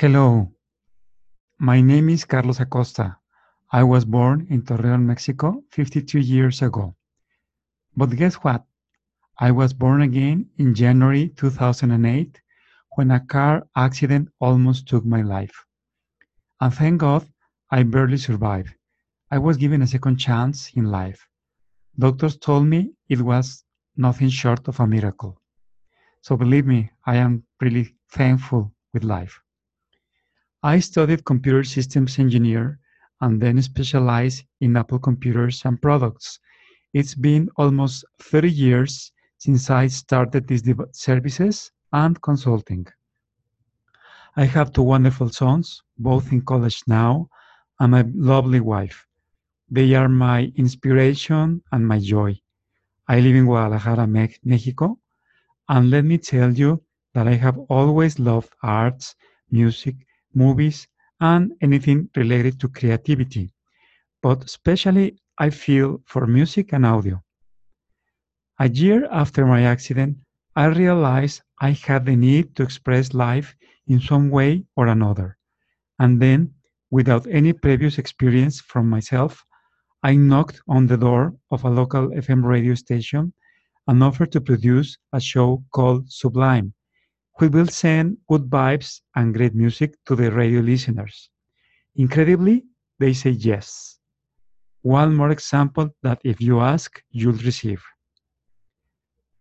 Hello, my name is Carlos Acosta. I was born in Torreon, Mexico 52 years ago. But guess what? I was born again in January 2008 when a car accident almost took my life. And thank God I barely survived. I was given a second chance in life. Doctors told me it was nothing short of a miracle. So believe me, I am really thankful with life. I studied computer systems engineer and then specialized in Apple computers and products. It's been almost 30 years since I started these services and consulting. I have two wonderful sons, both in college now, and my lovely wife. They are my inspiration and my joy. I live in Guadalajara, Mexico, and let me tell you that I have always loved arts, music, movies, and anything related to creativity. But especially, I feel for music and audio. A year after my accident, I realized I had the need to express life in some way or another. And then, without any previous experience from myself, I knocked on the door of a local FM radio station and offered to produce a show called Sublime, we will send good vibes and great music to the radio listeners. Incredibly, they say yes. One more example that if you ask, you'll receive.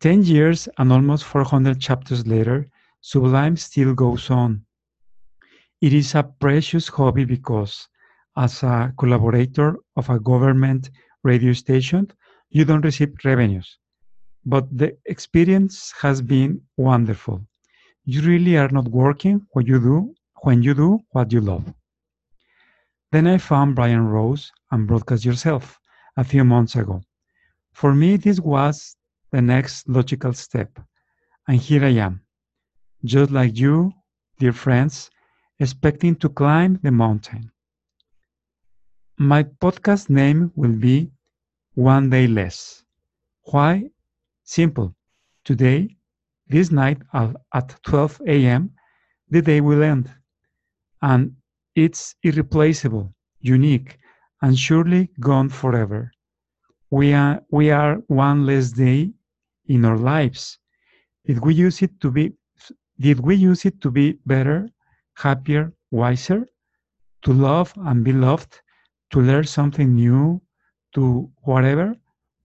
10 years and almost 400 chapters later, Sublime still goes on. It is a precious hobby because, as a collaborator of a government radio station, you don't receive revenues. But the experience has been wonderful you really are not working what you do when you do what you love. Then I found Brian Rose and Broadcast Yourself a few months ago. For me, this was the next logical step. And here I am, just like you, dear friends, expecting to climb the mountain. My podcast name will be One Day Less. Why? Simple. Today, this night at 12 a.m., the day will end. And it's irreplaceable, unique, and surely gone forever. We are, we are one less day in our lives. Did we use it to be did we use it to be better, happier, wiser, to love and be loved, to learn something new, to whatever,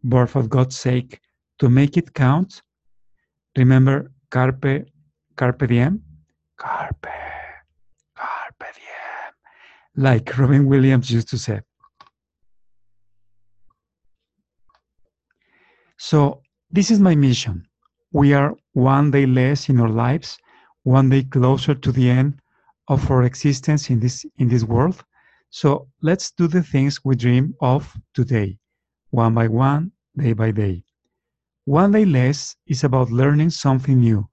but for God's sake, to make it count Remember carpe carpe diem? Carpe carpe diem. Like Robin Williams used to say. So this is my mission. We are one day less in our lives, one day closer to the end of our existence in this in this world. So let's do the things we dream of today, one by one, day by day. One day less is about learning something new,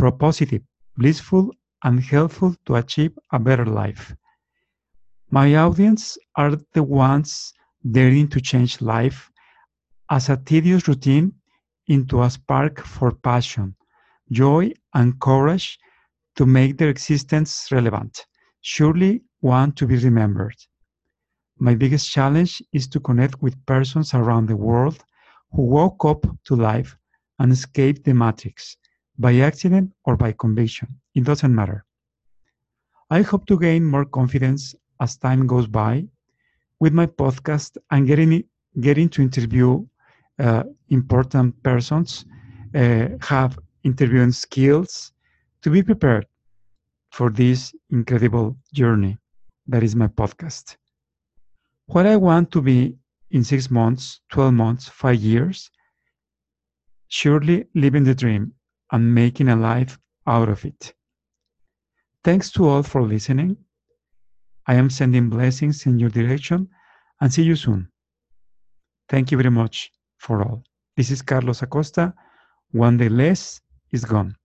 propositive, blissful, and helpful to achieve a better life. My audience are the ones daring to change life as a tedious routine into a spark for passion, joy, and courage to make their existence relevant, surely one to be remembered. My biggest challenge is to connect with persons around the world who woke up to life and escaped the matrix by accident or by conviction. It doesn't matter. I hope to gain more confidence as time goes by with my podcast and getting getting to interview uh, important persons, uh, have interviewing skills to be prepared for this incredible journey that is my podcast. What I want to be in six months, 12 months, five years, surely living the dream and making a life out of it. Thanks to all for listening. I am sending blessings in your direction and see you soon. Thank you very much for all. This is Carlos Acosta. One day less is gone.